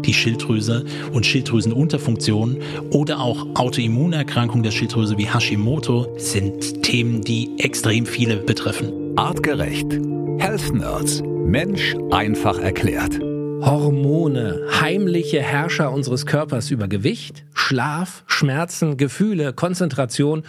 die Schilddrüse und Schilddrüsenunterfunktion oder auch Autoimmunerkrankungen der Schilddrüse wie Hashimoto sind Themen, die extrem viele betreffen. Artgerecht. Health Nerds. Mensch einfach erklärt. Hormone, heimliche Herrscher unseres Körpers über Gewicht, Schlaf, Schmerzen, Gefühle, Konzentration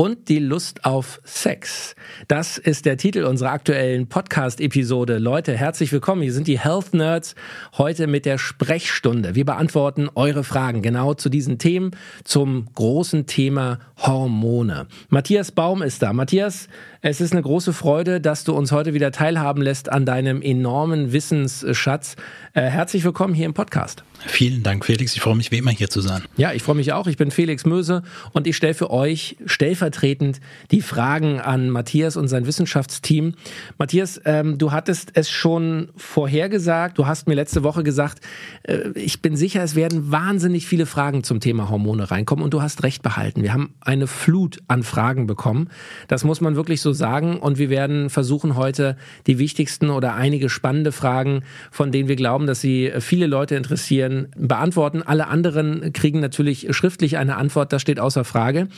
und die Lust auf Sex. Das ist der Titel unserer aktuellen Podcast-Episode. Leute, herzlich willkommen. Hier sind die Health Nerds heute mit der Sprechstunde. Wir beantworten eure Fragen genau zu diesen Themen, zum großen Thema Hormone. Matthias Baum ist da. Matthias, es ist eine große Freude, dass du uns heute wieder teilhaben lässt an deinem enormen Wissensschatz. Äh, herzlich willkommen hier im Podcast. Vielen Dank, Felix. Ich freue mich wie immer hier zu sein. Ja, ich freue mich auch. Ich bin Felix Möse und ich stelle für euch stellvertretend die Fragen an Matthias und sein Wissenschaftsteam. Matthias, ähm, du hattest es schon vorhergesagt. Du hast mir letzte Woche gesagt, äh, ich bin sicher, es werden wahnsinnig viele Fragen zum Thema Hormone reinkommen und du hast recht behalten. Wir haben eine Flut an Fragen bekommen. Das muss man wirklich so sagen. Und wir werden versuchen heute die wichtigsten oder einige spannende Fragen, von denen wir glauben, dass sie viele Leute interessieren, beantworten. Alle anderen kriegen natürlich schriftlich eine Antwort, das steht außer Frage.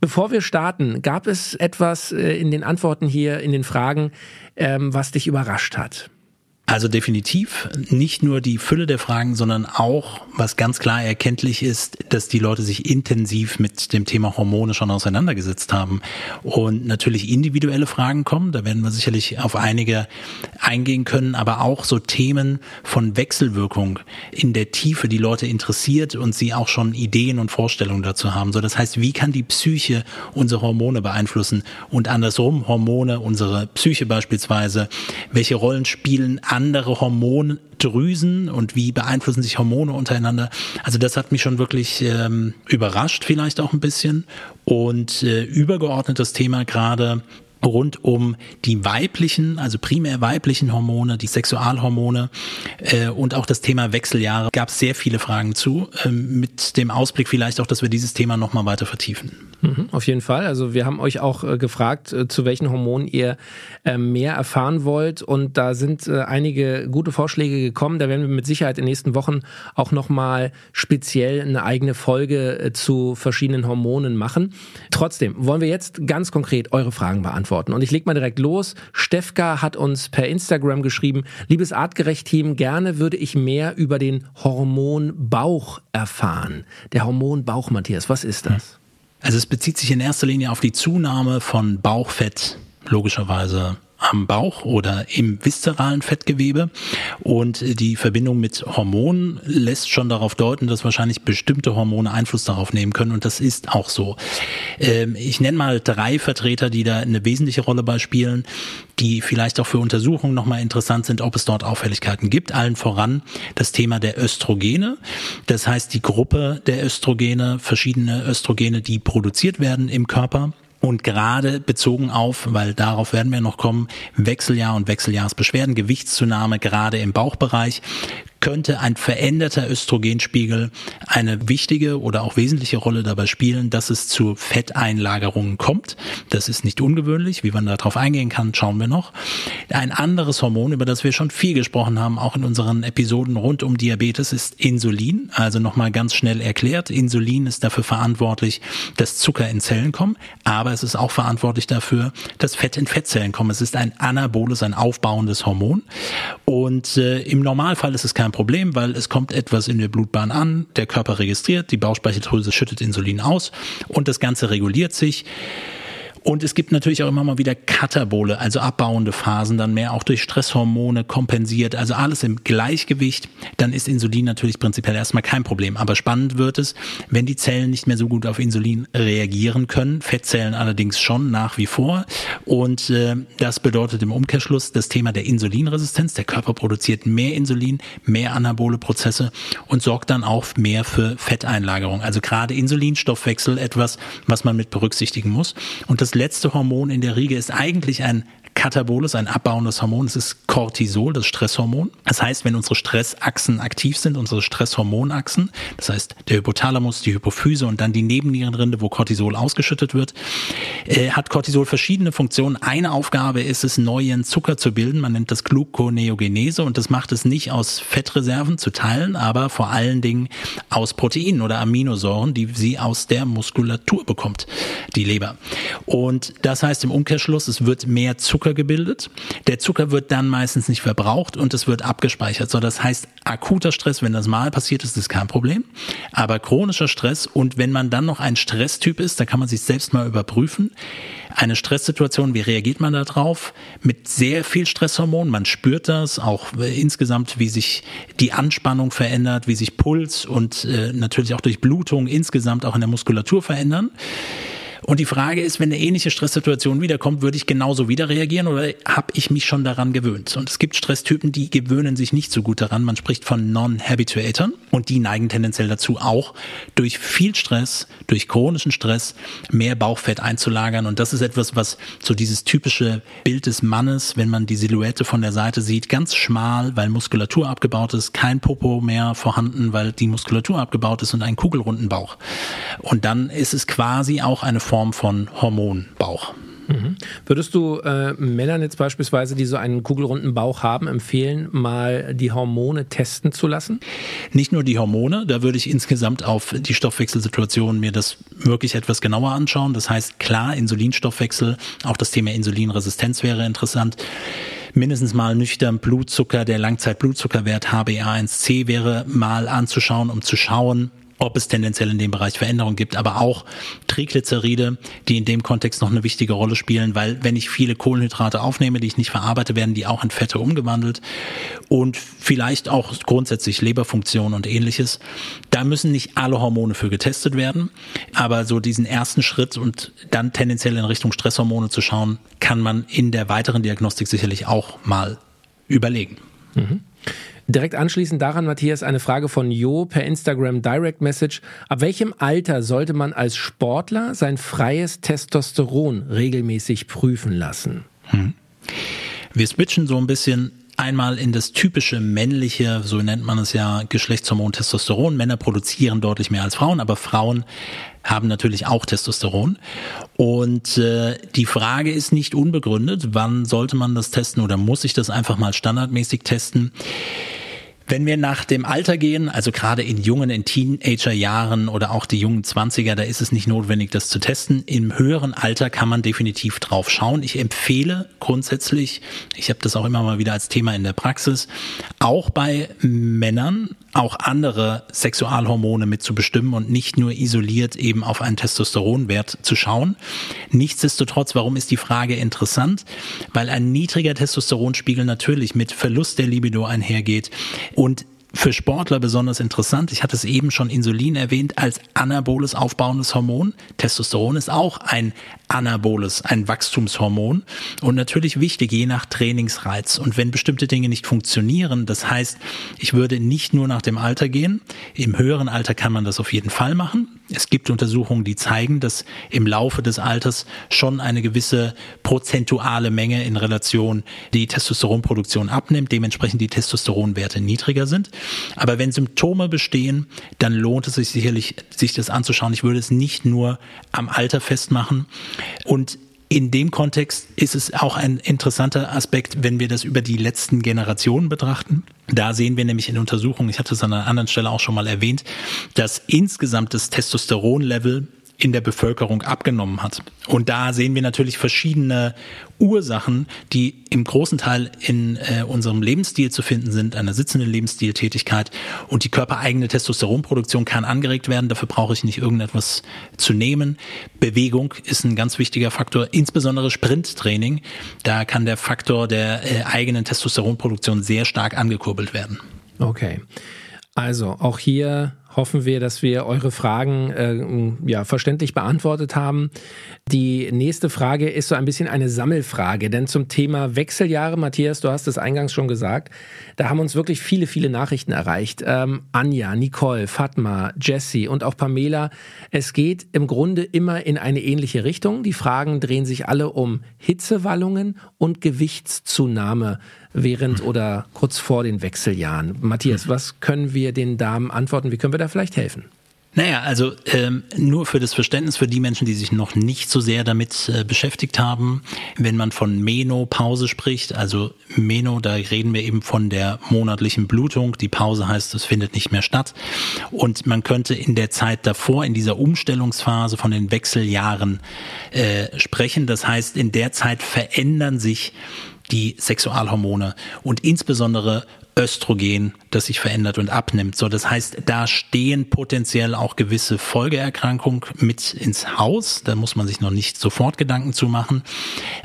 Bevor wir starten, gab es etwas äh, in den Antworten hier, in den Fragen, ähm, was dich überrascht hat? Also definitiv nicht nur die Fülle der Fragen, sondern auch, was ganz klar erkenntlich ist, dass die Leute sich intensiv mit dem Thema Hormone schon auseinandergesetzt haben und natürlich individuelle Fragen kommen. Da werden wir sicherlich auf einige eingehen können, aber auch so Themen von Wechselwirkung in der Tiefe, die Leute interessiert und sie auch schon Ideen und Vorstellungen dazu haben. So, das heißt, wie kann die Psyche unsere Hormone beeinflussen und andersrum Hormone unsere Psyche beispielsweise? Welche Rollen spielen andere Hormondrüsen und wie beeinflussen sich Hormone untereinander. Also das hat mich schon wirklich ähm, überrascht, vielleicht auch ein bisschen. Und äh, übergeordnetes Thema gerade rund um die weiblichen, also primär weiblichen Hormone, die Sexualhormone äh, und auch das Thema Wechseljahre gab es sehr viele Fragen zu, äh, mit dem Ausblick vielleicht auch, dass wir dieses Thema nochmal weiter vertiefen. Mhm, auf jeden Fall. Also wir haben euch auch äh, gefragt, äh, zu welchen Hormonen ihr äh, mehr erfahren wollt und da sind äh, einige gute Vorschläge gekommen. Da werden wir mit Sicherheit in den nächsten Wochen auch nochmal speziell eine eigene Folge äh, zu verschiedenen Hormonen machen. Trotzdem wollen wir jetzt ganz konkret eure Fragen beantworten. Und ich leg mal direkt los. Stefka hat uns per Instagram geschrieben, liebes Artgerecht-Team, gerne würde ich mehr über den Hormon Bauch erfahren. Der Hormon Bauch, Matthias, was ist das? Also es bezieht sich in erster Linie auf die Zunahme von Bauchfett, logischerweise am Bauch oder im viszeralen Fettgewebe. Und die Verbindung mit Hormonen lässt schon darauf deuten, dass wahrscheinlich bestimmte Hormone Einfluss darauf nehmen können. Und das ist auch so. Ähm, ich nenne mal drei Vertreter, die da eine wesentliche Rolle bei spielen, die vielleicht auch für Untersuchungen nochmal interessant sind, ob es dort Auffälligkeiten gibt. Allen voran das Thema der Östrogene. Das heißt, die Gruppe der Östrogene, verschiedene Östrogene, die produziert werden im Körper und gerade bezogen auf, weil darauf werden wir noch kommen, Wechseljahr und Wechseljahrsbeschwerden, Gewichtszunahme gerade im Bauchbereich, könnte ein veränderter Östrogenspiegel eine wichtige oder auch wesentliche Rolle dabei spielen, dass es zu Fetteinlagerungen kommt. Das ist nicht ungewöhnlich. Wie man darauf eingehen kann, schauen wir noch. Ein anderes Hormon, über das wir schon viel gesprochen haben, auch in unseren Episoden rund um Diabetes, ist Insulin. Also nochmal ganz schnell erklärt. Insulin ist dafür verantwortlich, dass Zucker in Zellen kommen, aber es ist auch verantwortlich dafür, dass Fett in Fettzellen kommen. Es ist ein anaboles, ein aufbauendes Hormon. Und äh, im Normalfall ist es kein kein Problem, weil es kommt etwas in der Blutbahn an, der Körper registriert, die Bauchspeicheldrüse schüttet Insulin aus und das Ganze reguliert sich. Und es gibt natürlich auch immer mal wieder Katabole, also abbauende Phasen, dann mehr auch durch Stresshormone kompensiert, also alles im Gleichgewicht. Dann ist Insulin natürlich prinzipiell erstmal kein Problem. Aber spannend wird es, wenn die Zellen nicht mehr so gut auf Insulin reagieren können, Fettzellen allerdings schon nach wie vor. Und äh, das bedeutet im Umkehrschluss das Thema der Insulinresistenz. Der Körper produziert mehr Insulin, mehr anabole Prozesse und sorgt dann auch mehr für Fetteinlagerung. Also gerade Insulinstoffwechsel etwas, was man mit berücksichtigen muss. Und das das letzte Hormon in der Riege ist eigentlich ein Katabolus, ein abbauendes Hormon. Es ist Cortisol, das Stresshormon. Das heißt, wenn unsere Stressachsen aktiv sind, unsere Stresshormonachsen, das heißt der Hypothalamus, die Hypophyse und dann die Nebennierenrinde, wo Cortisol ausgeschüttet wird, äh, hat Cortisol verschiedene Funktionen. Eine Aufgabe ist es, neuen Zucker zu bilden. Man nennt das Gluconeogenese und das macht es nicht aus Fettreserven zu teilen, aber vor allen Dingen aus Proteinen oder Aminosäuren, die sie aus der Muskulatur bekommt, die Leber. Und das heißt im Umkehrschluss, es wird mehr Zucker Zucker gebildet. Der Zucker wird dann meistens nicht verbraucht und es wird abgespeichert. So, das heißt, akuter Stress, wenn das mal passiert ist, ist kein Problem. Aber chronischer Stress und wenn man dann noch ein Stresstyp ist, da kann man sich selbst mal überprüfen. Eine Stresssituation, wie reagiert man da drauf? Mit sehr viel Stresshormon. Man spürt das auch äh, insgesamt, wie sich die Anspannung verändert, wie sich Puls und äh, natürlich auch durch Blutung insgesamt auch in der Muskulatur verändern. Und die Frage ist, wenn eine ähnliche Stresssituation wiederkommt, würde ich genauso wieder reagieren oder habe ich mich schon daran gewöhnt? Und es gibt Stresstypen, die gewöhnen sich nicht so gut daran. Man spricht von Non-Habituatern und die neigen tendenziell dazu auch durch viel Stress, durch chronischen Stress mehr Bauchfett einzulagern. Und das ist etwas, was so dieses typische Bild des Mannes, wenn man die Silhouette von der Seite sieht, ganz schmal, weil Muskulatur abgebaut ist, kein Popo mehr vorhanden, weil die Muskulatur abgebaut ist und einen kugelrunden Bauch. Und dann ist es quasi auch eine Form von Hormonbauch. Mhm. Würdest du äh, Männern jetzt beispielsweise, die so einen kugelrunden Bauch haben, empfehlen, mal die Hormone testen zu lassen? Nicht nur die Hormone, da würde ich insgesamt auf die Stoffwechselsituation mir das wirklich etwas genauer anschauen. Das heißt, klar, Insulinstoffwechsel, auch das Thema Insulinresistenz wäre interessant mindestens mal nüchtern Blutzucker, der Langzeitblutzuckerwert HbA1c wäre mal anzuschauen, um zu schauen, ob es tendenziell in dem Bereich Veränderungen gibt, aber auch Triglyceride, die in dem Kontext noch eine wichtige Rolle spielen, weil wenn ich viele Kohlenhydrate aufnehme, die ich nicht verarbeite, werden die auch in Fette umgewandelt und vielleicht auch grundsätzlich Leberfunktion und ähnliches. Da müssen nicht alle Hormone für getestet werden, aber so diesen ersten Schritt und dann tendenziell in Richtung Stresshormone zu schauen, kann man in der weiteren Diagnostik sicherlich auch mal überlegen. Mhm. Direkt anschließend daran, Matthias, eine Frage von Jo per Instagram Direct Message. Ab welchem Alter sollte man als Sportler sein freies Testosteron regelmäßig prüfen lassen? Hm. Wir switchen so ein bisschen einmal in das typische männliche, so nennt man es ja, Geschlechtshormon Testosteron. Männer produzieren deutlich mehr als Frauen, aber Frauen haben natürlich auch Testosteron. Und äh, die Frage ist nicht unbegründet, wann sollte man das testen oder muss ich das einfach mal standardmäßig testen? Wenn wir nach dem Alter gehen, also gerade in jungen, in Teenagerjahren oder auch die jungen Zwanziger, da ist es nicht notwendig, das zu testen. Im höheren Alter kann man definitiv drauf schauen. Ich empfehle grundsätzlich, ich habe das auch immer mal wieder als Thema in der Praxis, auch bei Männern auch andere Sexualhormone mit zu bestimmen und nicht nur isoliert eben auf einen Testosteronwert zu schauen. Nichtsdestotrotz, warum ist die Frage interessant? Weil ein niedriger Testosteronspiegel natürlich mit Verlust der Libido einhergeht und für Sportler besonders interessant. Ich hatte es eben schon Insulin erwähnt als anaboles aufbauendes Hormon. Testosteron ist auch ein anaboles, ein Wachstumshormon und natürlich wichtig je nach Trainingsreiz. Und wenn bestimmte Dinge nicht funktionieren, das heißt, ich würde nicht nur nach dem Alter gehen. Im höheren Alter kann man das auf jeden Fall machen. Es gibt Untersuchungen, die zeigen, dass im Laufe des Alters schon eine gewisse prozentuale Menge in Relation die Testosteronproduktion abnimmt, dementsprechend die Testosteronwerte niedriger sind. Aber wenn Symptome bestehen, dann lohnt es sich sicherlich, sich das anzuschauen. Ich würde es nicht nur am Alter festmachen. Und in dem Kontext ist es auch ein interessanter Aspekt, wenn wir das über die letzten Generationen betrachten. Da sehen wir nämlich in Untersuchungen, ich hatte es an einer anderen Stelle auch schon mal erwähnt, dass insgesamt das Testosteronlevel in der Bevölkerung abgenommen hat. Und da sehen wir natürlich verschiedene Ursachen, die im großen Teil in äh, unserem Lebensstil zu finden sind, einer sitzenden Lebensstiltätigkeit. Und die körpereigene Testosteronproduktion kann angeregt werden. Dafür brauche ich nicht irgendetwas zu nehmen. Bewegung ist ein ganz wichtiger Faktor, insbesondere Sprinttraining. Da kann der Faktor der äh, eigenen Testosteronproduktion sehr stark angekurbelt werden. Okay. Also auch hier hoffen wir, dass wir eure Fragen äh, ja, verständlich beantwortet haben. Die nächste Frage ist so ein bisschen eine Sammelfrage, denn zum Thema Wechseljahre, Matthias, du hast es eingangs schon gesagt, da haben uns wirklich viele, viele Nachrichten erreicht. Ähm, Anja, Nicole, Fatma, Jessie und auch Pamela. Es geht im Grunde immer in eine ähnliche Richtung. Die Fragen drehen sich alle um Hitzewallungen und Gewichtszunahme während oder kurz vor den Wechseljahren. Matthias, was können wir den Damen antworten? Wie können wir da vielleicht helfen? Naja, also ähm, nur für das Verständnis für die Menschen, die sich noch nicht so sehr damit äh, beschäftigt haben, wenn man von Menopause spricht, also Meno, da reden wir eben von der monatlichen Blutung. Die Pause heißt, es findet nicht mehr statt. Und man könnte in der Zeit davor, in dieser Umstellungsphase von den Wechseljahren äh, sprechen. Das heißt, in der Zeit verändern sich die Sexualhormone und insbesondere Östrogen, das sich verändert und abnimmt. So, das heißt, da stehen potenziell auch gewisse Folgeerkrankungen mit ins Haus. Da muss man sich noch nicht sofort Gedanken zu machen.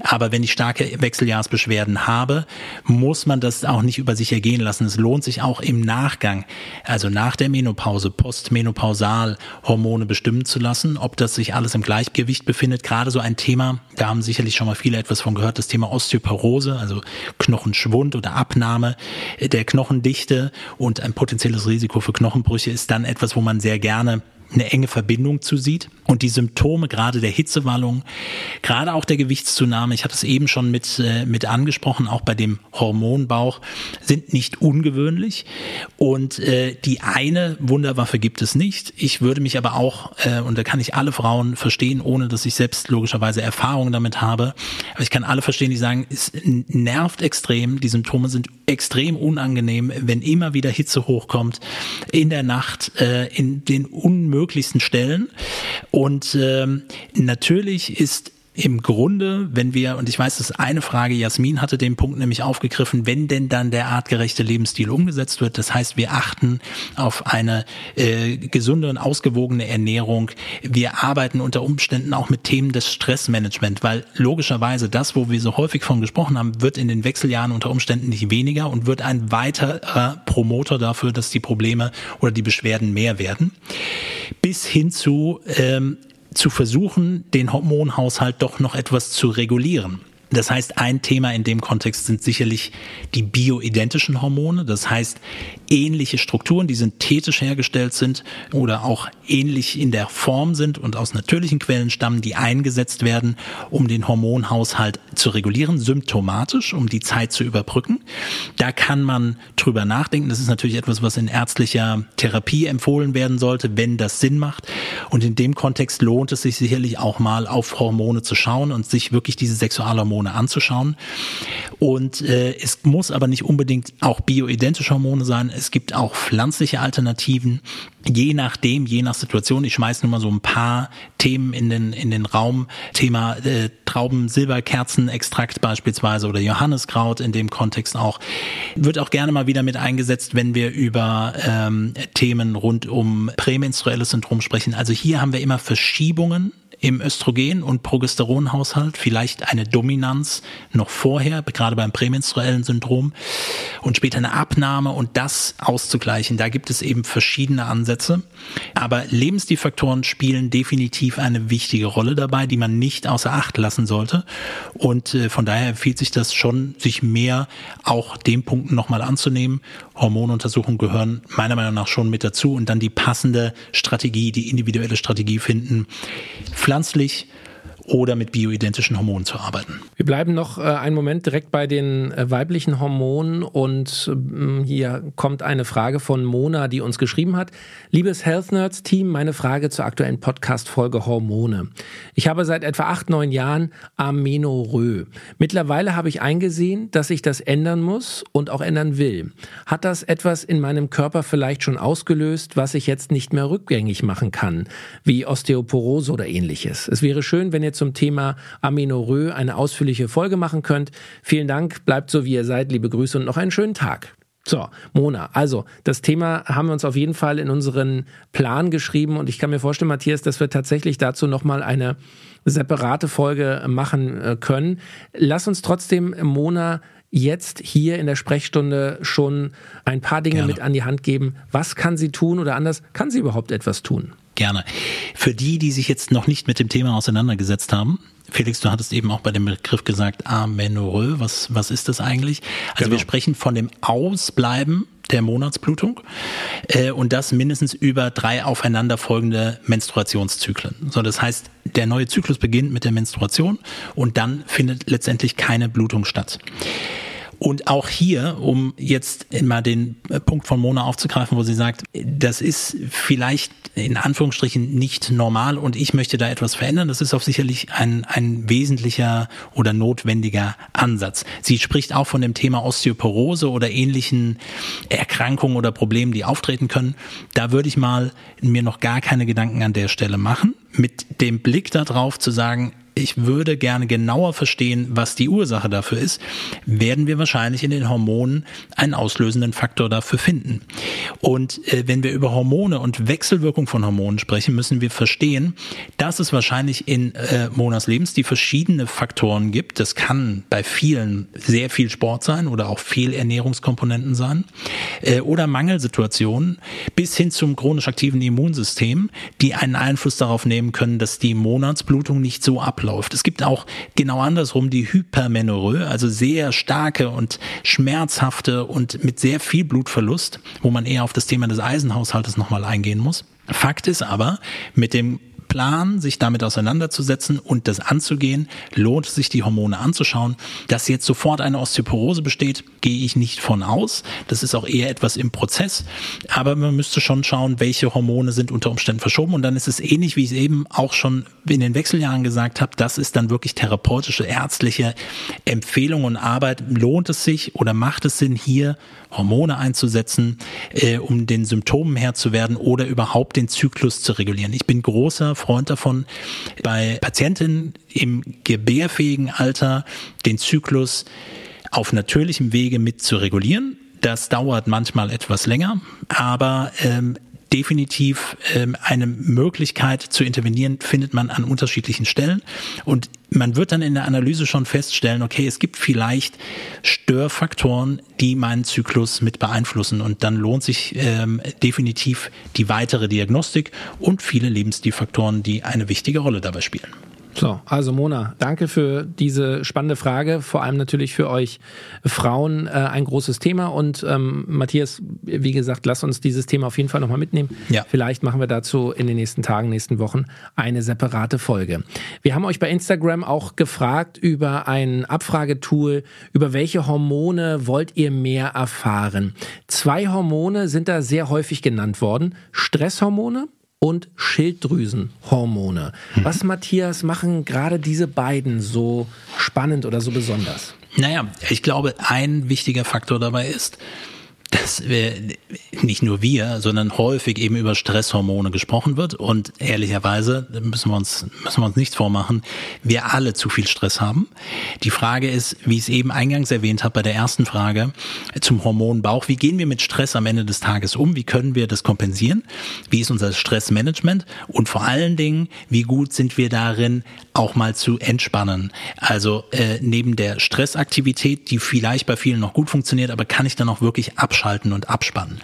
Aber wenn ich starke Wechseljahrsbeschwerden habe, muss man das auch nicht über sich ergehen lassen. Es lohnt sich auch im Nachgang, also nach der Menopause, postmenopausal Hormone bestimmen zu lassen, ob das sich alles im Gleichgewicht befindet. Gerade so ein Thema, da haben sicherlich schon mal viele etwas von gehört, das Thema Osteoporose, also Knochenschwund oder Abnahme der Knochendichte und ein potenzielles Risiko für Knochenbrüche ist dann etwas, wo man sehr gerne eine enge Verbindung zu sieht. Und die Symptome gerade der Hitzewallung, gerade auch der Gewichtszunahme, ich hatte es eben schon mit, äh, mit angesprochen, auch bei dem Hormonbauch, sind nicht ungewöhnlich. Und äh, die eine Wunderwaffe gibt es nicht. Ich würde mich aber auch, äh, und da kann ich alle Frauen verstehen, ohne dass ich selbst logischerweise Erfahrung damit habe, aber ich kann alle verstehen, die sagen, es nervt extrem, die Symptome sind extrem unangenehm, wenn immer wieder Hitze hochkommt, in der Nacht, äh, in den unmöglichsten Stellen. Und ähm, natürlich ist im Grunde, wenn wir, und ich weiß, dass eine Frage, Jasmin hatte den Punkt nämlich aufgegriffen, wenn denn dann der artgerechte Lebensstil umgesetzt wird, das heißt, wir achten auf eine äh, gesunde und ausgewogene Ernährung, wir arbeiten unter Umständen auch mit Themen des Stressmanagement, weil logischerweise das, wo wir so häufig von gesprochen haben, wird in den Wechseljahren unter Umständen nicht weniger und wird ein weiterer Promoter dafür, dass die Probleme oder die Beschwerden mehr werden, bis hin zu ähm, zu versuchen, den Hormonhaushalt doch noch etwas zu regulieren. Das heißt, ein Thema in dem Kontext sind sicherlich die bioidentischen Hormone. Das heißt, ähnliche Strukturen, die synthetisch hergestellt sind oder auch ähnlich in der Form sind und aus natürlichen Quellen stammen, die eingesetzt werden, um den Hormonhaushalt zu regulieren, symptomatisch, um die Zeit zu überbrücken. Da kann man drüber nachdenken. Das ist natürlich etwas, was in ärztlicher Therapie empfohlen werden sollte, wenn das Sinn macht. Und in dem Kontext lohnt es sich sicherlich auch mal auf Hormone zu schauen und sich wirklich diese Sexualhormone anzuschauen. Und äh, es muss aber nicht unbedingt auch bioidentische Hormone sein. Es gibt auch pflanzliche Alternativen, je nachdem, je nach Situation. Ich schmeiße nur mal so ein paar Themen in den, in den Raum. Thema äh, Trauben, Silberkerzenextrakt beispielsweise oder Johanniskraut in dem Kontext auch. Wird auch gerne mal wieder mit eingesetzt, wenn wir über ähm, Themen rund um prämenstruelles Syndrom sprechen. Also hier haben wir immer Verschiebungen im Östrogen- und Progesteronhaushalt, vielleicht eine Dominanz noch vorher, gerade beim prämenstruellen Syndrom und später eine Abnahme und das auszugleichen. Da gibt es eben verschiedene Ansätze. Aber Lebensstilfaktoren spielen definitiv eine wichtige Rolle dabei, die man nicht außer Acht lassen sollte. Und äh, von daher empfiehlt sich das schon, sich mehr auch den Punkten nochmal anzunehmen. Hormonuntersuchungen gehören meiner Meinung nach schon mit dazu und dann die passende Strategie, die individuelle Strategie finden pflanzlich oder mit bioidentischen Hormonen zu arbeiten. Wir bleiben noch äh, einen Moment direkt bei den äh, weiblichen Hormonen und äh, hier kommt eine Frage von Mona, die uns geschrieben hat. Liebes Health Nerds Team, meine Frage zur aktuellen Podcast-Folge Hormone. Ich habe seit etwa acht, neun Jahren Amenorrhoe. Mittlerweile habe ich eingesehen, dass ich das ändern muss und auch ändern will. Hat das etwas in meinem Körper vielleicht schon ausgelöst, was ich jetzt nicht mehr rückgängig machen kann, wie Osteoporose oder ähnliches? Es wäre schön, wenn ihr zum Thema Amenorrhoe eine ausführliche Folge machen könnt. Vielen Dank, bleibt so wie ihr seid, liebe Grüße und noch einen schönen Tag. So, Mona, also das Thema haben wir uns auf jeden Fall in unseren Plan geschrieben und ich kann mir vorstellen, Matthias, dass wir tatsächlich dazu nochmal eine separate Folge machen äh, können. Lass uns trotzdem, Mona, jetzt hier in der Sprechstunde schon ein paar Dinge Gerne. mit an die Hand geben. Was kann sie tun oder anders, kann sie überhaupt etwas tun? Gerne. Für die, die sich jetzt noch nicht mit dem Thema auseinandergesetzt haben, Felix, du hattest eben auch bei dem Begriff gesagt, Amenorrhoe, was, was ist das eigentlich? Also Genau. wir sprechen von dem Ausbleiben der Monatsblutung äh, und das mindestens über drei aufeinanderfolgende Menstruationszyklen. So, das heißt, der neue Zyklus beginnt mit der Menstruation und dann findet letztendlich keine Blutung statt. Und auch hier, um jetzt mal den äh, Punkt von Mona aufzugreifen, wo sie sagt, das ist vielleicht in Anführungsstrichen nicht normal und ich möchte da etwas verändern, das ist auch sicherlich ein, ein wesentlicher oder notwendiger Ansatz. Sie spricht auch von dem Thema Osteoporose oder ähnlichen Erkrankungen oder Problemen, die auftreten können. Da würde ich mal mir noch gar keine Gedanken an der Stelle machen, mit dem Blick darauf zu sagen, ich würde gerne genauer verstehen, was die Ursache dafür ist, werden wir wahrscheinlich in den Hormonen einen auslösenden Faktor dafür finden. Und äh, wenn wir über Hormone und Wechselwirkung von Hormonen sprechen, müssen wir verstehen, dass es wahrscheinlich in äh, Monas Lebens die verschiedene Faktoren gibt. Das kann bei vielen sehr viel Sport sein oder auch Fehlernährungskomponenten sein äh, oder Mangelsituationen bis hin zum chronisch aktiven Immunsystem, die einen Einfluss darauf nehmen können, dass die Monatsblutung nicht so abläuft. Es gibt auch genau andersrum die Hypermenorrhoe, also sehr starke und schmerzhafte und mit sehr viel Blutverlust, wo man eher auf das Thema des Eisenhaushaltes nochmal eingehen muss. Fakt ist aber, mit dem Plan, sich damit auseinanderzusetzen und das anzugehen, lohnt sich, die Hormone anzuschauen. Dass jetzt sofort eine Osteoporose besteht, gehe ich nicht von aus. Das ist auch eher etwas im Prozess. Aber man müsste schon schauen, welche Hormone sind unter Umständen verschoben. Und dann ist es ähnlich, wie ich es eben auch schon in den Wechseljahren gesagt habe. Das ist dann wirklich therapeutische, ärztliche Empfehlung und Arbeit. Lohnt es sich oder macht es Sinn, hier Hormone einzusetzen, äh, um den Symptomen Herr zu werden oder überhaupt den Zyklus zu regulieren. Ich bin großer Freund davon, bei Patientinnen im gebärfähigen Alter den Zyklus auf natürlichem Wege mit zu regulieren. Das dauert manchmal etwas länger, aber ähm, definitiv ähm, eine Möglichkeit zu intervenieren findet man an unterschiedlichen Stellen und man wird dann in der Analyse schon feststellen, okay, es gibt vielleicht Störfaktoren, die meinen Zyklus mit beeinflussen und dann lohnt sich ähm, definitiv die weitere Diagnostik und viele Lebensstilfaktoren, die eine wichtige Rolle dabei spielen. So, also Mona, danke für diese spannende Frage, vor allem natürlich für euch Frauen äh, ein großes Thema und ähm, Matthias, wie gesagt, lass uns dieses Thema auf jeden Fall nochmal mitnehmen. Ja. Vielleicht machen wir dazu in den nächsten Tagen, nächsten Wochen eine separate Folge. Wir haben euch bei Instagram auch gefragt über ein Abfragetool, über welche Hormone wollt ihr mehr erfahren. Zwei Hormone sind da sehr häufig genannt worden, Stresshormone und Schilddrüsenhormone. Was, Matthias, machen gerade diese beiden so spannend oder so besonders? Naja, ich glaube, ein wichtiger Faktor dabei ist, dass wir, nicht nur wir, sondern häufig eben über Stresshormone gesprochen wird. Und ehrlicherweise müssen wir uns, müssen wir uns nichts vormachen, wir alle zu viel Stress haben. Die Frage ist, wie ich es eben eingangs erwähnt habe bei der ersten Frage zum Hormon Bauch, wie gehen wir mit Stress am Ende des Tages um? Wie können wir das kompensieren? Wie ist unser Stressmanagement? Und vor allen Dingen, wie gut sind wir darin, auch mal zu entspannen? Also äh, neben der Stressaktivität, die vielleicht bei vielen noch gut funktioniert, aber kann ich dann auch wirklich abschalten und abspannen?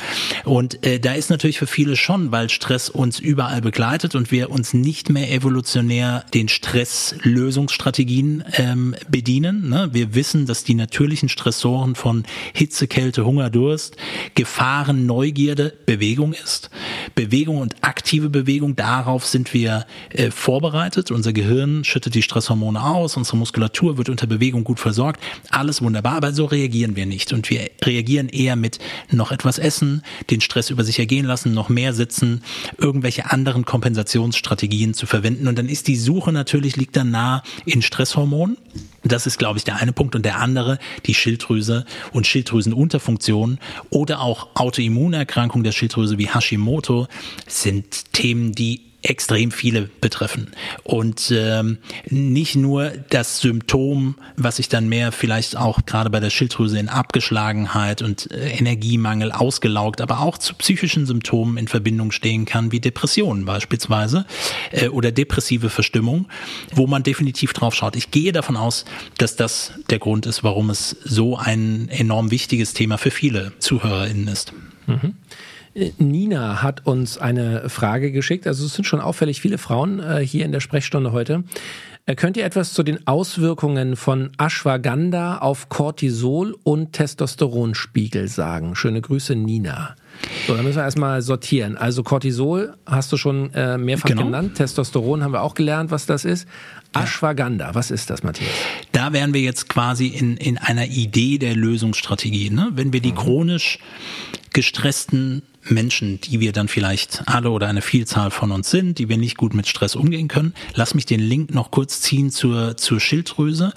Und äh, da ist natürlich für viele schon, weil Stress uns überall begleitet und wir uns nicht mehr evolutionär den Stresslösungsstrategien ähm, bedienen. Ne? Wir wissen, dass die natürlichen Stressoren von Hitze, Kälte, Hunger, Durst, Gefahren, Neugierde Bewegung ist. Bewegung und aktive Bewegung, darauf sind wir äh, vorbereitet. Unser Gehirn schüttet die Stresshormone aus, unsere Muskulatur wird unter Bewegung gut versorgt. Alles wunderbar, aber so reagieren wir nicht. Und wir reagieren eher mit noch etwas essen, den Stress über sich ergehen lassen, noch mehr sitzen, irgendwelche anderen Kompensationsstrategien zu verwenden. Und dann ist die Suche natürlich, liegt dann nah in Stresshormonen. Das ist, glaube ich, der eine Punkt. Und der andere, die Schilddrüse und Schilddrüsenunterfunktion oder auch Autoimmunerkrankungen der Schilddrüse wie Hashimoto sind Themen, die extrem viele betreffen. Und ähm, nicht nur das Symptom, was sich dann mehr vielleicht auch gerade bei der Schilddrüse in Abgeschlagenheit und äh, Energiemangel ausgelaugt, aber auch zu psychischen Symptomen in Verbindung stehen kann, wie Depressionen beispielsweise äh, oder depressive Verstimmung, wo man definitiv drauf schaut. Ich gehe davon aus, dass das der Grund ist, warum es so ein enorm wichtiges Thema für viele ZuhörerInnen ist. Mhm. Nina hat uns eine Frage geschickt. Also es sind schon auffällig viele Frauen äh, hier in der Sprechstunde heute. Äh, könnt ihr etwas zu den Auswirkungen von Ashwagandha auf Cortisol und Testosteronspiegel sagen? Schöne Grüße, Nina. So, dann müssen wir erstmal sortieren. Also Cortisol hast du schon äh, mehrfach genau. genannt. Testosteron haben wir auch gelernt, was das ist. Ashwagandha, was ist das, Matthias? Da wären wir jetzt quasi in, in einer Idee der Lösungsstrategie. Ne? Wenn wir die mhm. chronisch gestressten Menschen, die wir dann vielleicht alle oder eine Vielzahl von uns sind, die wir nicht gut mit Stress umgehen können. Lass mich den Link noch kurz ziehen zur, zur Schilddrüse.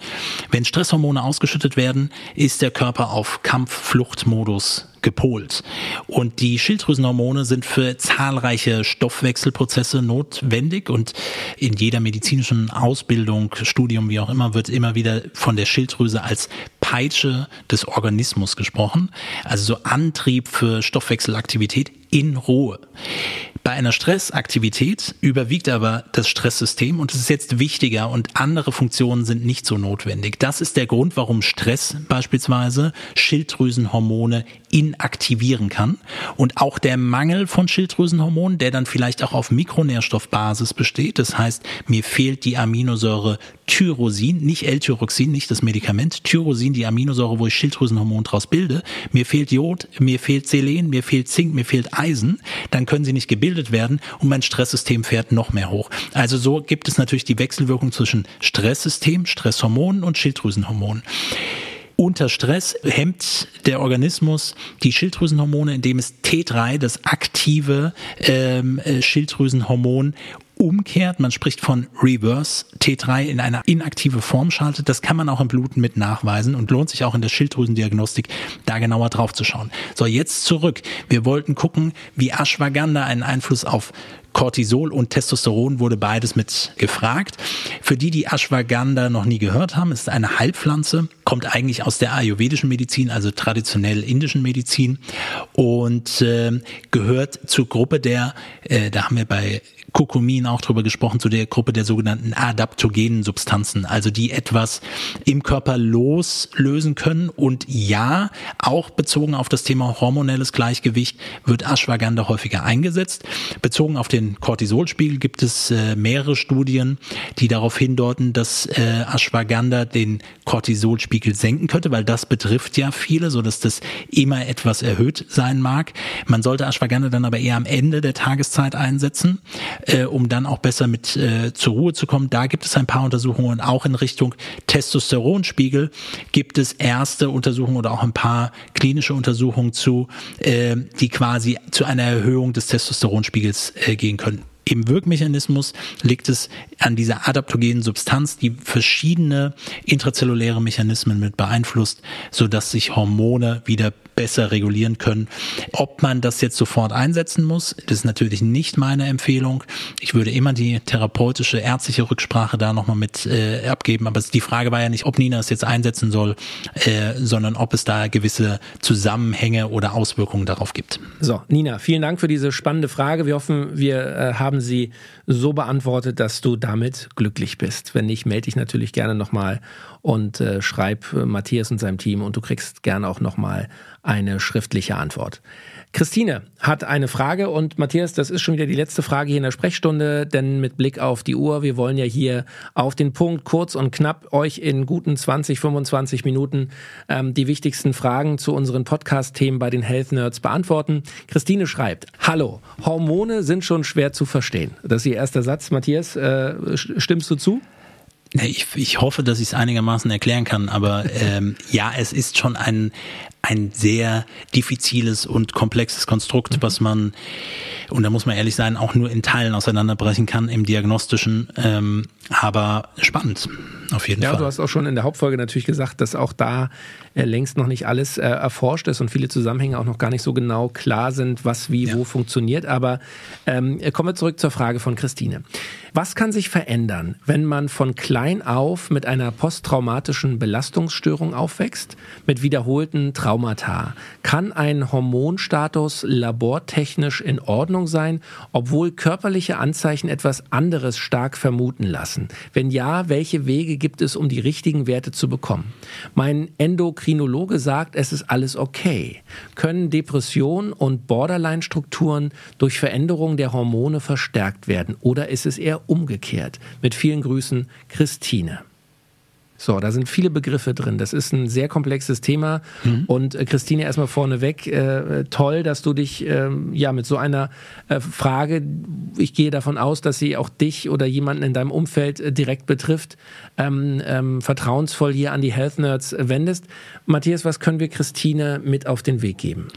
Wenn Stresshormone ausgeschüttet werden, ist der Körper auf Kampf-Flucht-Modus gepolt. Und die Schilddrüsenhormone sind für zahlreiche Stoffwechselprozesse notwendig und in jeder medizinischen Ausbildung, Studium, wie auch immer, wird immer wieder von der Schilddrüse als Peitsche des Organismus gesprochen, also so Antrieb für Stoffwechselaktivität in Ruhe. Bei einer Stressaktivität überwiegt aber das Stresssystem und es ist jetzt wichtiger und andere Funktionen sind nicht so notwendig. Das ist der Grund, warum Stress beispielsweise Schilddrüsenhormone inaktivieren kann und auch der Mangel von Schilddrüsenhormonen, der dann vielleicht auch auf Mikronährstoffbasis besteht. Das heißt, mir fehlt die Aminosäure Tyrosin, nicht L-Tyroxin, nicht das Medikament, Tyrosin, die Aminosäure, wo ich Schilddrüsenhormon draus bilde. Mir fehlt Jod, mir fehlt Selen, mir fehlt Zink, mir fehlt Eisen. Dann können sie nicht gebildet gebildet werden und mein Stresssystem fährt noch mehr hoch. Also so gibt es natürlich die Wechselwirkung zwischen Stresssystem, Stresshormonen und Schilddrüsenhormonen. Unter Stress hemmt der Organismus die Schilddrüsenhormone, indem es T3, das aktive ähm, äh, Schilddrüsenhormon, umkehrt. Man spricht von Reverse T3 in eine inaktive Form schaltet. Das kann man auch im Bluten mit nachweisen und lohnt sich auch in der Schilddrüsendiagnostik da genauer drauf zu schauen. So, jetzt zurück. Wir wollten gucken, wie Ashwagandha einen Einfluss auf Cortisol und Testosteron wurde beides mit gefragt. Für die, die Ashwagandha noch nie gehört haben, ist eine Heilpflanze, kommt eigentlich aus der ayurvedischen Medizin, also traditionell indischen Medizin und äh, gehört zur Gruppe der, äh, da haben wir bei Kurkumin auch drüber gesprochen, zu der Gruppe der sogenannten adaptogenen Substanzen, also die etwas im Körper loslösen können. Und ja, auch bezogen auf das Thema hormonelles Gleichgewicht wird Ashwagandha häufiger eingesetzt. Bezogen auf den Cortisolspiegel gibt es äh, mehrere Studien, die darauf hindeuten, dass äh, Ashwagandha den Cortisolspiegel senken könnte, weil das betrifft ja viele, so dass das immer etwas erhöht sein mag. Man sollte Ashwagandha dann aber eher am Ende der Tageszeit einsetzen äh, um dann auch besser mit äh, zur Ruhe zu kommen. Da gibt es ein paar Untersuchungen, auch in Richtung Testosteronspiegel gibt es erste Untersuchungen oder auch ein paar klinische Untersuchungen zu, äh, die quasi zu einer Erhöhung des Testosteronspiegels äh, gehen können. Im Wirkmechanismus liegt es an dieser adaptogenen Substanz, die verschiedene intrazelluläre Mechanismen mit beeinflusst, so dass sich Hormone wieder besser regulieren können. Ob man das jetzt sofort einsetzen muss, das ist natürlich nicht meine Empfehlung. Ich würde immer die therapeutische, ärztliche Rücksprache da nochmal mit äh, abgeben. Aber die Frage war ja nicht, ob Nina es jetzt einsetzen soll, äh, sondern ob es da gewisse Zusammenhänge oder Auswirkungen darauf gibt. So, Nina, vielen Dank für diese spannende Frage. Wir hoffen, wir äh, haben sie so beantwortet, dass du damit glücklich bist. Wenn nicht, melde dich natürlich gerne nochmal und äh, schreib äh, Matthias und seinem Team und du kriegst gerne auch nochmal eine schriftliche Antwort. Christine hat eine Frage und Matthias, das ist schon wieder die letzte Frage hier in der Sprechstunde, denn mit Blick auf die Uhr, wir wollen ja hier auf den Punkt kurz und knapp euch in guten 20, 25 Minuten ähm, die wichtigsten Fragen zu unseren Podcast-Themen bei den Health Nerds beantworten. Christine schreibt, Hallo, Hormone sind schon schwer zu verstehen. Das ist ihr erster Satz. Matthias, äh, stimmst du zu? Ich, ich hoffe, dass ich es einigermaßen erklären kann, aber ähm, ja, es ist schon ein, ein sehr diffiziles und komplexes Konstrukt, mhm. was man, und da muss man ehrlich sein, auch nur in Teilen auseinanderbrechen kann im diagnostischen, ähm, aber spannend. Auf jeden ja, Fall. Ja, du hast auch schon in der Hauptfolge natürlich gesagt, dass auch da äh, längst noch nicht alles äh, erforscht ist und viele Zusammenhänge auch noch gar nicht so genau klar sind, was wie ja. wo funktioniert. Aber ähm, kommen wir zurück zur Frage von Christine. Was kann sich verändern, wenn man von klein auf mit einer posttraumatischen Belastungsstörung aufwächst, mit wiederholten Traumata? Kann ein Hormonstatus labortechnisch in Ordnung sein, obwohl körperliche Anzeichen etwas anderes stark vermuten lassen? Wenn ja, welche Wege gibt es, um die richtigen Werte zu bekommen? Mein Endokrinologe sagt, es ist alles okay. Können Depressionen und Borderline-Strukturen durch Veränderungen der Hormone verstärkt werden oder ist es eher umgekehrt. Mit vielen Grüßen, Christine. So, da sind viele Begriffe drin. Das ist ein sehr komplexes Thema. Mhm. Und äh, Christine, erstmal vorneweg, äh, toll, dass du dich äh, ja mit so einer äh, Frage, ich gehe davon aus, dass sie auch dich oder jemanden in deinem Umfeld äh, direkt betrifft, ähm, ähm, vertrauensvoll hier an die Health Nerds wendest. Matthias, was können wir Christine mit auf den Weg geben?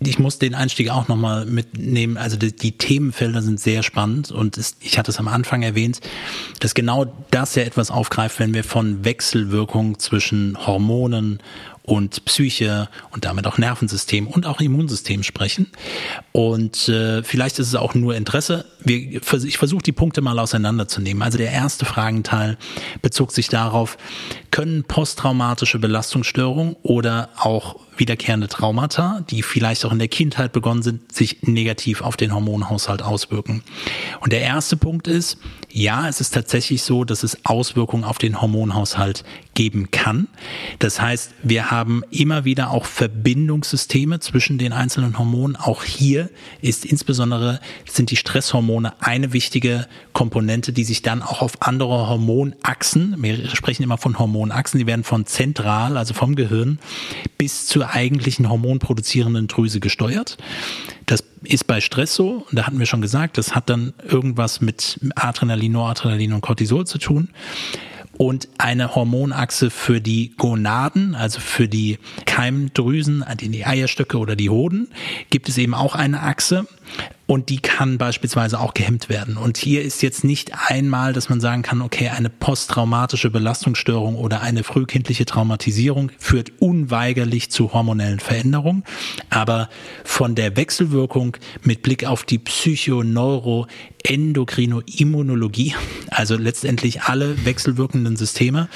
Ich muss den Einstieg auch nochmal mitnehmen. Also die, die, Themenfelder sind sehr spannend und es, ich hatte es am Anfang erwähnt, dass genau das ja etwas aufgreift, wenn wir von Wechselwirkung zwischen Hormonen und Psyche und damit auch Nervensystem und auch Immunsystem sprechen. Und äh, vielleicht ist es auch nur Interesse. Wir, ich versuche die Punkte mal auseinanderzunehmen. Also der erste Fragenteil bezog sich darauf, können posttraumatische Belastungsstörungen oder auch wiederkehrende Traumata, die vielleicht auch in der Kindheit begonnen sind, sich negativ auf den Hormonhaushalt auswirken. Und der erste Punkt ist, ja, es ist tatsächlich so, dass es Auswirkungen auf den Hormonhaushalt geben kann. Das heißt, wir haben immer wieder auch Verbindungssysteme zwischen den einzelnen Hormonen. Auch hier ist insbesondere sind die Stresshormone eine wichtige Komponente, die sich dann auch auf andere Hormonachsen, wir sprechen immer von Hormonachsen, die werden von zentral, also vom Gehirn, bis zur eigentlichen hormonproduzierenden Drüse gesteuert. Das ist bei Stress so, und da hatten wir schon gesagt, das hat dann irgendwas mit Adrenalin, Noradrenalin und Cortisol zu tun und eine Hormonachse für die Gonaden, also für die Keimdrüsen, die Eierstöcke oder die Hoden, gibt es eben auch eine Achse und die kann beispielsweise auch gehemmt werden. Und hier ist jetzt nicht einmal, dass man sagen kann, okay, eine posttraumatische Belastungsstörung oder eine frühkindliche Traumatisierung führt unweigerlich zu hormonellen Veränderungen, aber von der Wechselwirkung mit Blick auf die Psychoneuro Endokrinoimmunologie, also letztendlich alle wechselwirkenden Systeme,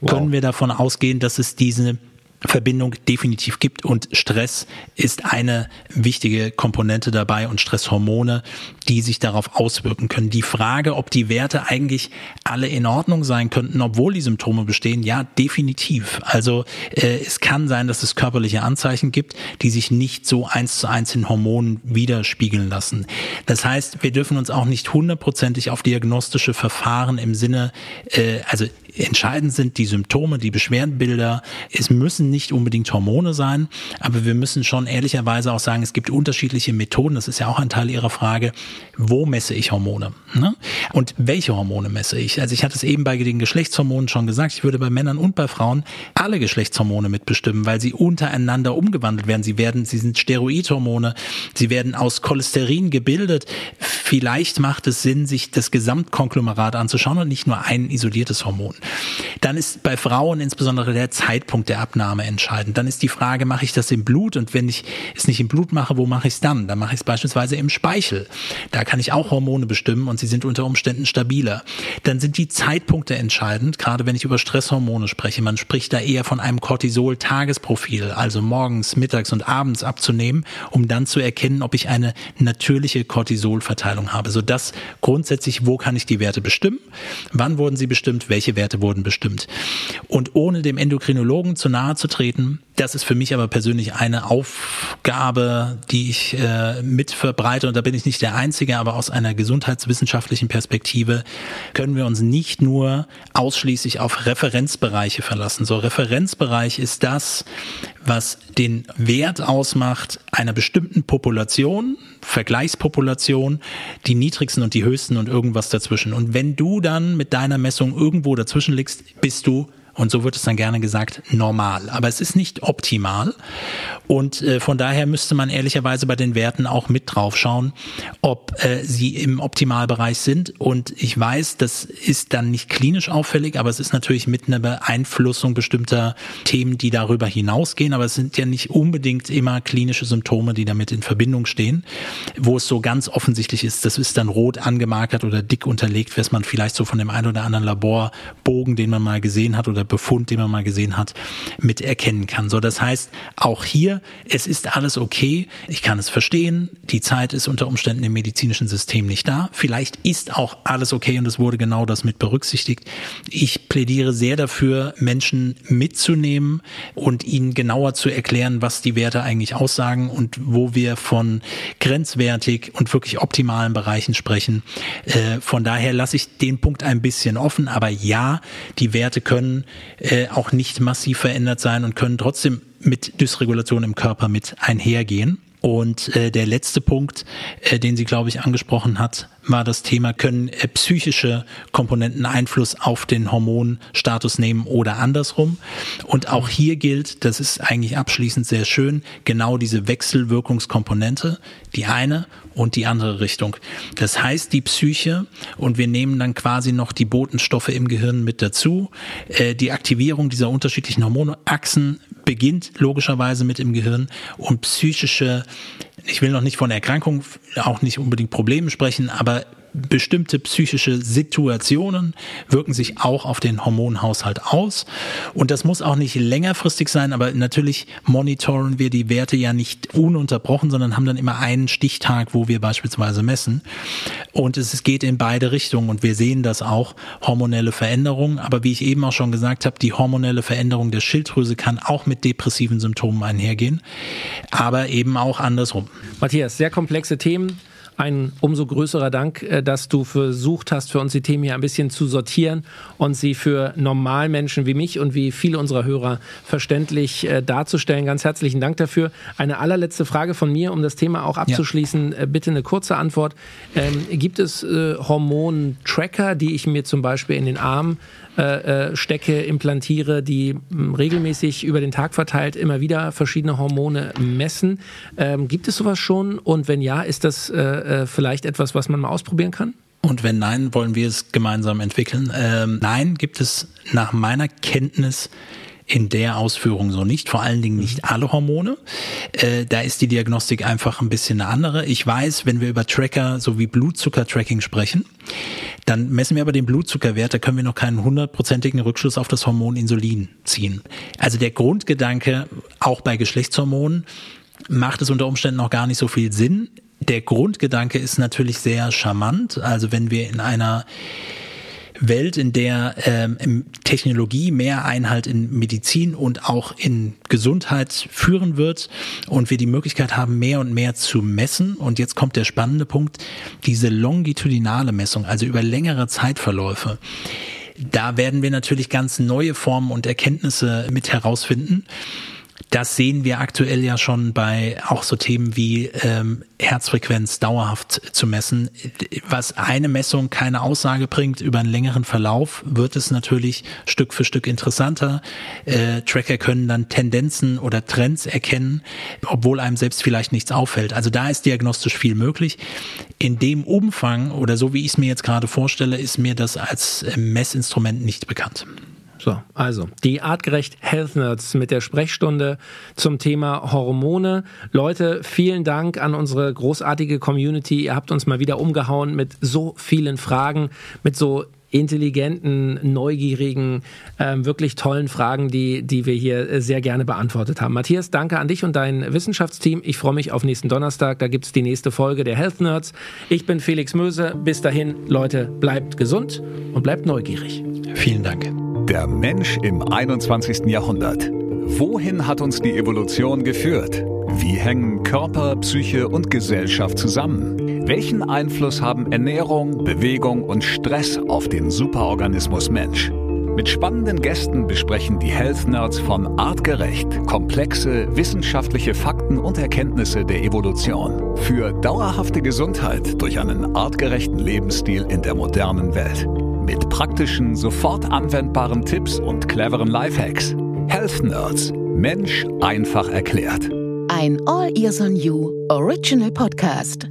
wow. können wir davon ausgehen, dass es diese Verbindung definitiv gibt und Stress ist eine wichtige Komponente dabei und Stresshormone, die sich darauf auswirken können. Die Frage, ob die Werte eigentlich alle in Ordnung sein könnten, obwohl die Symptome bestehen, ja, definitiv. Also äh, es kann sein, dass es körperliche Anzeichen gibt, die sich nicht so eins zu eins in Hormonen widerspiegeln lassen. Das heißt, wir dürfen uns auch nicht hundertprozentig auf diagnostische Verfahren im Sinne, äh, also entscheidend sind die Symptome, die Beschwerdenbilder. Es müssen nicht unbedingt Hormone sein, aber wir müssen schon ehrlicherweise auch sagen, es gibt unterschiedliche Methoden. Das ist ja auch ein Teil Ihrer Frage. Wo messe ich Hormone? Ne? Und welche Hormone messe ich? Also ich hatte es eben bei den Geschlechtshormonen schon gesagt. Ich würde bei Männern und bei Frauen alle Geschlechtshormone mitbestimmen, weil sie untereinander umgewandelt werden. Sie werden, sie sind Steroidhormone. Sie werden aus Cholesterin gebildet. Vielleicht macht es Sinn, sich das Gesamtkonglomerat anzuschauen und nicht nur ein isoliertes Hormon. Dann ist bei Frauen insbesondere der Zeitpunkt der Abnahme entscheidend. Dann ist die Frage, mache ich das im Blut? Und wenn ich es nicht im Blut mache, wo mache ich es dann? Dann mache ich es beispielsweise im Speichel. Da kann ich auch Hormone bestimmen und sie sind unter Umständen stabiler. Dann sind die Zeitpunkte entscheidend, gerade wenn ich über Stresshormone spreche. Man spricht da eher von einem Cortisol-Tagesprofil, also morgens, mittags und abends abzunehmen, um dann zu erkennen, ob ich eine natürliche Cortisolverteilung habe. So das grundsätzlich, wo kann ich die Werte bestimmen? Wann wurden sie bestimmt? Welche Werte wurden bestimmt. Und ohne dem Endokrinologen zu nahe zu treten, das ist für mich aber persönlich eine Aufgabe, die ich äh, mit und da bin ich nicht der Einzige, aber aus einer gesundheitswissenschaftlichen Perspektive können wir uns nicht nur ausschließlich auf Referenzbereiche verlassen. So Referenzbereich ist das, was den Wert ausmacht einer bestimmten Population, Vergleichspopulation, die niedrigsten und die höchsten und irgendwas dazwischen. Und wenn du dann mit deiner Messung irgendwo dazwischen liegst, bist du und so wird es dann gerne gesagt, normal. Aber es ist nicht optimal. Und äh, von daher müsste man ehrlicherweise bei den Werten auch mit drauf schauen, ob äh, sie im Optimalbereich sind. Und ich weiß, das ist dann nicht klinisch auffällig, aber es ist natürlich mit einer Beeinflussung bestimmter Themen, die darüber hinausgehen. Aber es sind ja nicht unbedingt immer klinische Symptome, die damit in Verbindung stehen, wo es so ganz offensichtlich ist, das ist dann rot angemarkert oder dick unterlegt, was man vielleicht so von dem einen oder anderen Laborbogen, den man mal gesehen hat oder oder Befund, den man mal gesehen hat, mit erkennen kann. So, das heißt, auch hier, es ist alles okay. Ich kann es verstehen. Die Zeit ist unter Umständen im medizinischen System nicht da. Vielleicht ist auch alles okay und es wurde genau das mit berücksichtigt. Ich plädiere sehr dafür, Menschen mitzunehmen und ihnen genauer zu erklären, was die Werte eigentlich aussagen und wo wir von grenzwertig und wirklich optimalen Bereichen sprechen. Äh, von daher lasse ich den Punkt ein bisschen offen, aber ja, die Werte können äh, auch nicht massiv verändert sein und können trotzdem mit Dysregulation im Körper mit einhergehen. Und äh, der letzte Punkt, äh, den sie, glaube ich, angesprochen hat, war das Thema, können äh, psychische Komponenten Einfluss auf den Hormonstatus nehmen oder andersrum. Und auch hier gilt, das ist eigentlich abschließend sehr schön, genau diese Wechselwirkungskomponente, die eine und die andere Richtung. Das heißt, die Psyche, und wir nehmen dann quasi noch die Botenstoffe im Gehirn mit dazu, äh, die Aktivierung dieser unterschiedlichen Hormonachsen beginnt logischerweise mit im Gehirn und psychische, ich will noch nicht von Erkrankung, auch nicht unbedingt Problemen sprechen, aber bestimmte psychische Situationen wirken sich auch auf den Hormonhaushalt aus. Und das muss auch nicht längerfristig sein, aber natürlich monitoren wir die Werte ja nicht ununterbrochen, sondern haben dann immer einen Stichtag, wo wir beispielsweise messen. Und es geht in beide Richtungen und wir sehen das auch, hormonelle Veränderungen. Aber wie ich eben auch schon gesagt habe, die hormonelle Veränderung der Schilddrüse kann auch mit depressiven Symptomen einhergehen, aber eben auch andersrum. Matthias, sehr komplexe Themen ein umso größerer Dank, äh, dass du versucht hast, für uns die Themen hier ein bisschen zu sortieren und sie für Normalmenschen wie mich und wie viele unserer Hörer verständlich äh, darzustellen. Ganz herzlichen Dank dafür. Eine allerletzte Frage von mir, um das Thema auch abzuschließen. Ja. Äh, bitte eine kurze Antwort. Ähm, gibt es äh, Hormontracker, die ich mir zum Beispiel in den Arm äh, äh, stecke, implantiere, die mh, regelmäßig über den Tag verteilt immer wieder verschiedene Hormone messen. Ähm, gibt es sowas schon? Und wenn ja, ist das äh, äh, vielleicht etwas, was man mal ausprobieren kann? Und wenn nein, wollen wir es gemeinsam entwickeln? Ähm, nein, gibt es nach meiner Kenntnis in der Ausführung so nicht, vor allen Dingen nicht alle Hormone. Äh, da ist die Diagnostik einfach ein bisschen eine andere. Ich weiß, wenn wir über Tracker sowie Blutzucker-Tracking sprechen, dann messen wir aber den Blutzuckerwert, da können wir noch keinen hundertprozentigen Rückschluss auf das Hormon Insulin ziehen. Also der Grundgedanke, auch bei Geschlechtshormonen, macht es unter Umständen noch gar nicht so viel Sinn. Der Grundgedanke ist natürlich sehr charmant. Also wenn wir in einer Welt, in der ähm, Technologie mehr Einhalt in Medizin und auch in Gesundheit führen wird und wir die Möglichkeit haben, mehr und mehr zu messen. Und jetzt kommt der spannende Punkt, diese longitudinale Messung, also über längere Zeitverläufe. Da werden wir natürlich ganz neue Formen und Erkenntnisse mit herausfinden. Das sehen wir aktuell ja schon bei auch so Themen wie ähm, Herzfrequenz dauerhaft zu messen. Was eine Messung keine Aussage bringt über einen längeren Verlauf, wird es natürlich Stück für Stück interessanter. Äh, Tracker können dann Tendenzen oder Trends erkennen, obwohl einem selbst vielleicht nichts auffällt. Also da ist diagnostisch viel möglich. In dem Umfang oder so wie ich es mir jetzt gerade vorstelle, ist mir das als Messinstrument nicht bekannt. So, also die artgerecht Health Nerds mit der Sprechstunde zum Thema Hormone. Leute, vielen Dank an unsere großartige Community. Ihr habt uns mal wieder umgehauen mit so vielen Fragen, mit so intelligenten, neugierigen, ähm, wirklich tollen Fragen, die, die wir hier sehr gerne beantwortet haben. Matthias, danke an dich und dein Wissenschaftsteam. Ich freue mich auf nächsten Donnerstag. Da gibt's die nächste Folge der Health Nerds. Ich bin Felix Möse. Bis dahin, Leute, bleibt gesund und bleibt neugierig. Vielen Dank. Der Mensch im 21. Jahrhundert. Wohin hat uns die Evolution geführt? Wie hängen Körper, Psyche und Gesellschaft zusammen? Welchen Einfluss haben Ernährung, Bewegung und Stress auf den Superorganismus Mensch? Mit spannenden Gästen besprechen die Health Nerds von Artgerecht komplexe wissenschaftliche Fakten und Erkenntnisse der Evolution für dauerhafte Gesundheit durch einen artgerechten Lebensstil in der modernen Welt. Mit praktischen, sofort anwendbaren Tipps und cleveren Lifehacks. Health Nerds. Mensch einfach erklärt. Ein All Ears on You Original Podcast.